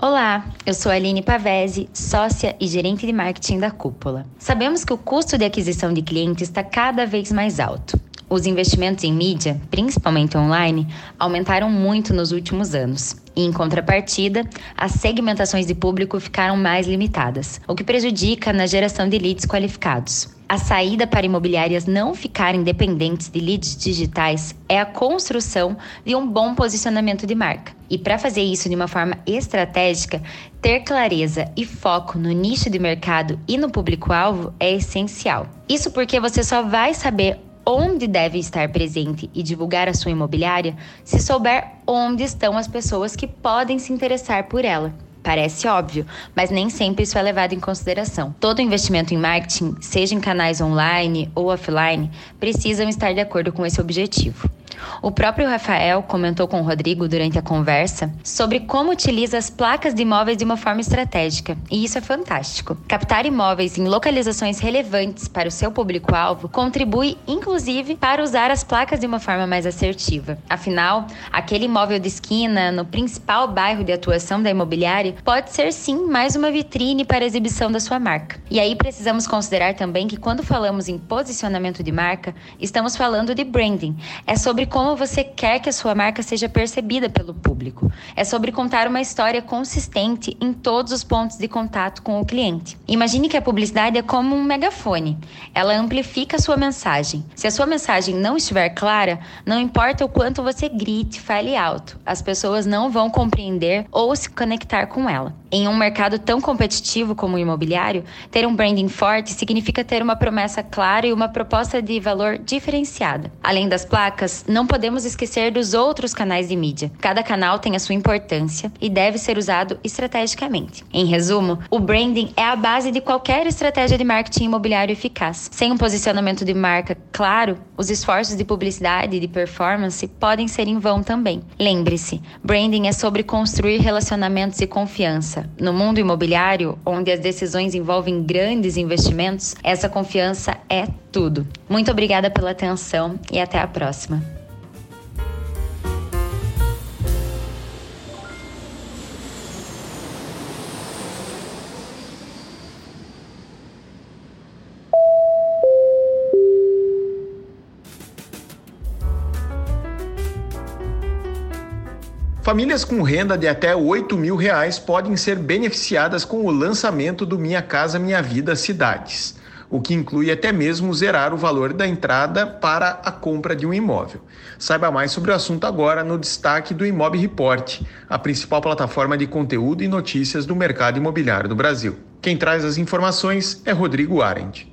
Olá, eu sou Aline Pavese, sócia e gerente de marketing da Cúpula. Sabemos que o custo de aquisição de clientes está cada vez mais alto. Os investimentos em mídia, principalmente online, aumentaram muito nos últimos anos. E, em contrapartida, as segmentações de público ficaram mais limitadas, o que prejudica na geração de leads qualificados. A saída para imobiliárias não ficarem dependentes de leads digitais é a construção de um bom posicionamento de marca. E para fazer isso de uma forma estratégica, ter clareza e foco no nicho de mercado e no público-alvo é essencial. Isso porque você só vai saber onde deve estar presente e divulgar a sua imobiliária se souber onde estão as pessoas que podem se interessar por ela. Parece óbvio, mas nem sempre isso é levado em consideração. Todo investimento em marketing, seja em canais online ou offline, precisam estar de acordo com esse objetivo. O próprio Rafael comentou com o Rodrigo durante a conversa sobre como utiliza as placas de imóveis de uma forma estratégica, e isso é fantástico. Captar imóveis em localizações relevantes para o seu público-alvo contribui, inclusive, para usar as placas de uma forma mais assertiva. Afinal, aquele imóvel de esquina no principal bairro de atuação da imobiliária pode ser sim mais uma vitrine para a exibição da sua marca. E aí precisamos considerar também que quando falamos em posicionamento de marca, estamos falando de branding. É sobre como você quer que a sua marca seja percebida pelo público. É sobre contar uma história consistente em todos os pontos de contato com o cliente. Imagine que a publicidade é como um megafone. Ela amplifica a sua mensagem. Se a sua mensagem não estiver clara, não importa o quanto você grite, fale alto, as pessoas não vão compreender ou se conectar com ela. Em um mercado tão competitivo como o imobiliário, ter um branding forte significa ter uma promessa clara e uma proposta de valor diferenciada. Além das placas, não podemos esquecer dos outros canais de mídia. Cada canal tem a sua importância e deve ser usado estrategicamente. Em resumo, o branding é a base de qualquer estratégia de marketing imobiliário eficaz. Sem um posicionamento de marca claro, os esforços de publicidade e de performance podem ser em vão também. Lembre-se, branding é sobre construir relacionamentos e confiança confiança. No mundo imobiliário, onde as decisões envolvem grandes investimentos, essa confiança é tudo. Muito obrigada pela atenção e até a próxima. Famílias com renda de até 8 mil reais podem ser beneficiadas com o lançamento do Minha Casa Minha Vida Cidades, o que inclui até mesmo zerar o valor da entrada para a compra de um imóvel. Saiba mais sobre o assunto agora no destaque do Imob Report, a principal plataforma de conteúdo e notícias do mercado imobiliário do Brasil. Quem traz as informações é Rodrigo Arendt.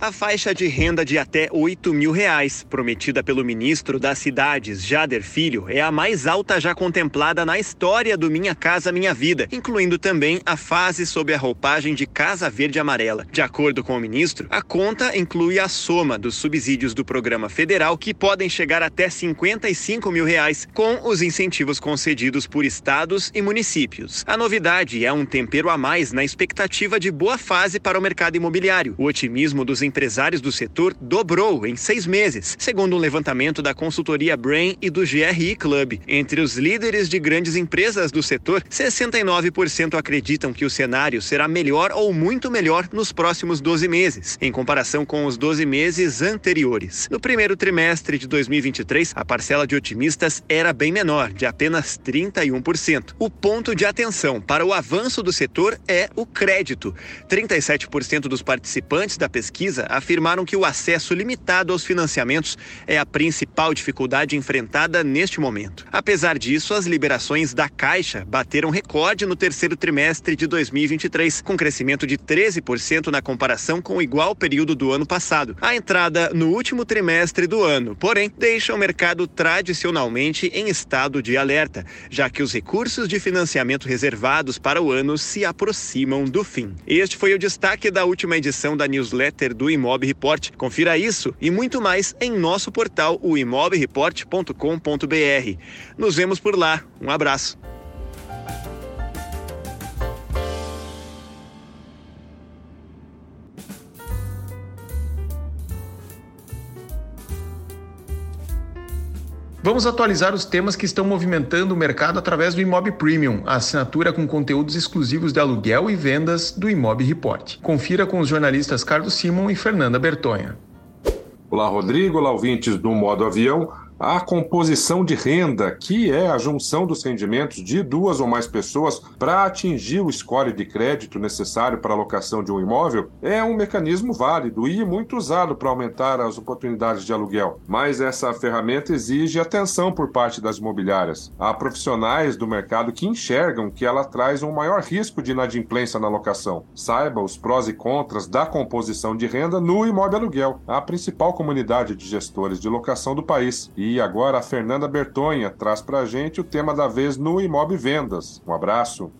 A faixa de renda de até 8 mil reais, prometida pelo ministro das Cidades, Jader Filho, é a mais alta já contemplada na história do Minha Casa Minha Vida, incluindo também a fase sob a roupagem de Casa Verde Amarela. De acordo com o ministro, a conta inclui a soma dos subsídios do programa federal, que podem chegar até 55 mil reais, com os incentivos concedidos por estados e municípios. A novidade é um tempero a mais na expectativa de boa fase para o mercado imobiliário. O otimismo dos empresários do setor dobrou em seis meses, segundo um levantamento da consultoria Brain e do GRI Club. Entre os líderes de grandes empresas do setor, 69% acreditam que o cenário será melhor ou muito melhor nos próximos 12 meses, em comparação com os 12 meses anteriores. No primeiro trimestre de 2023, a parcela de otimistas era bem menor, de apenas 31%. O ponto de atenção para o avanço do setor é o crédito. 37% dos participantes da pesquisa afirmaram que o acesso limitado aos financiamentos é a principal dificuldade enfrentada neste momento. Apesar disso, as liberações da Caixa bateram recorde no terceiro trimestre de 2023, com crescimento de 13% na comparação com o igual período do ano passado. A entrada no último trimestre do ano, porém, deixa o mercado tradicionalmente em estado de alerta, já que os recursos de financiamento reservados para o ano se aproximam do fim. Este foi o destaque da última edição da newsletter do do Imob Report. Confira isso e muito mais em nosso portal, o imobreport.com.br. Nos vemos por lá. Um abraço. Vamos atualizar os temas que estão movimentando o mercado através do Imob Premium, a assinatura com conteúdos exclusivos de aluguel e vendas do Imob Report. Confira com os jornalistas Carlos Simon e Fernanda Bertonha. Olá, Rodrigo. Olá, ouvintes do Modo Avião a composição de renda, que é a junção dos rendimentos de duas ou mais pessoas para atingir o score de crédito necessário para a locação de um imóvel, é um mecanismo válido e muito usado para aumentar as oportunidades de aluguel. Mas essa ferramenta exige atenção por parte das imobiliárias. Há profissionais do mercado que enxergam que ela traz um maior risco de inadimplência na locação. Saiba os prós e contras da composição de renda no imóvel aluguel, a principal comunidade de gestores de locação do país. E agora a Fernanda Bertonha traz para a gente o tema da vez no Imob Vendas. Um abraço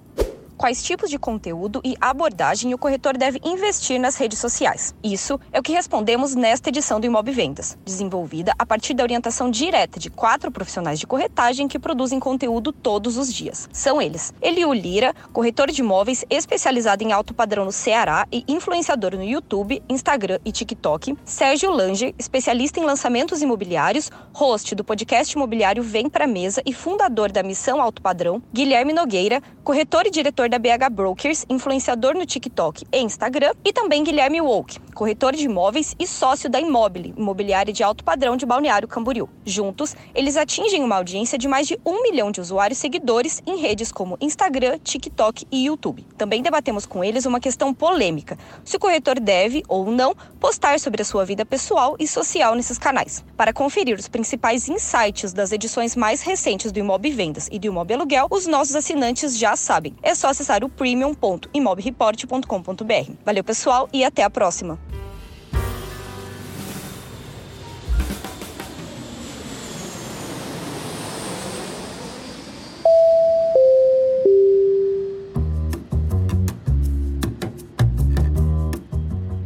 quais tipos de conteúdo e abordagem o corretor deve investir nas redes sociais. Isso é o que respondemos nesta edição do Imob Vendas, desenvolvida a partir da orientação direta de quatro profissionais de corretagem que produzem conteúdo todos os dias. São eles: Eliu Lira, corretor de imóveis especializado em alto padrão no Ceará e influenciador no YouTube, Instagram e TikTok, Sérgio Langer, especialista em lançamentos imobiliários, host do podcast imobiliário Vem Pra Mesa e fundador da Missão Alto Padrão, Guilherme Nogueira, corretor e diretor diretor da BH Brokers, influenciador no TikTok e Instagram, e também Guilherme Wolk, corretor de imóveis e sócio da Imobile, imobiliária de alto padrão de Balneário Camboriú. Juntos, eles atingem uma audiência de mais de um milhão de usuários seguidores em redes como Instagram, TikTok e YouTube. Também debatemos com eles uma questão polêmica: se o corretor deve ou não postar sobre a sua vida pessoal e social nesses canais. Para conferir os principais insights das edições mais recentes do Imob Vendas e do Imob Aluguel, os nossos assinantes já sabem. É só acessar o premium.imobreport.com.br. Valeu, pessoal, e até a próxima!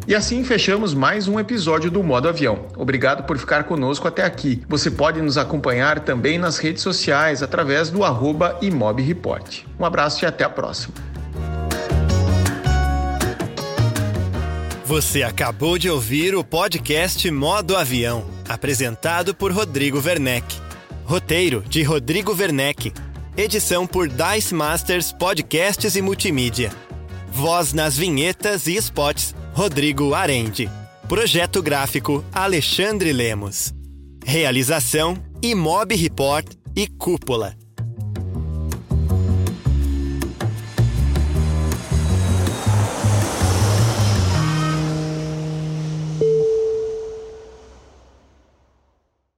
E assim fechamos mais um episódio do Modo Avião. Obrigado por ficar conosco até aqui. Você pode nos acompanhar também nas redes sociais através do arroba. Um abraço e até a próxima. Você acabou de ouvir o podcast Modo Avião, apresentado por Rodrigo Werneck. Roteiro de Rodrigo Werneck. Edição por Dice Masters Podcasts e Multimídia. Voz nas vinhetas e spots Rodrigo Arende. Projeto gráfico Alexandre Lemos. Realização Imob Report e Cúpula.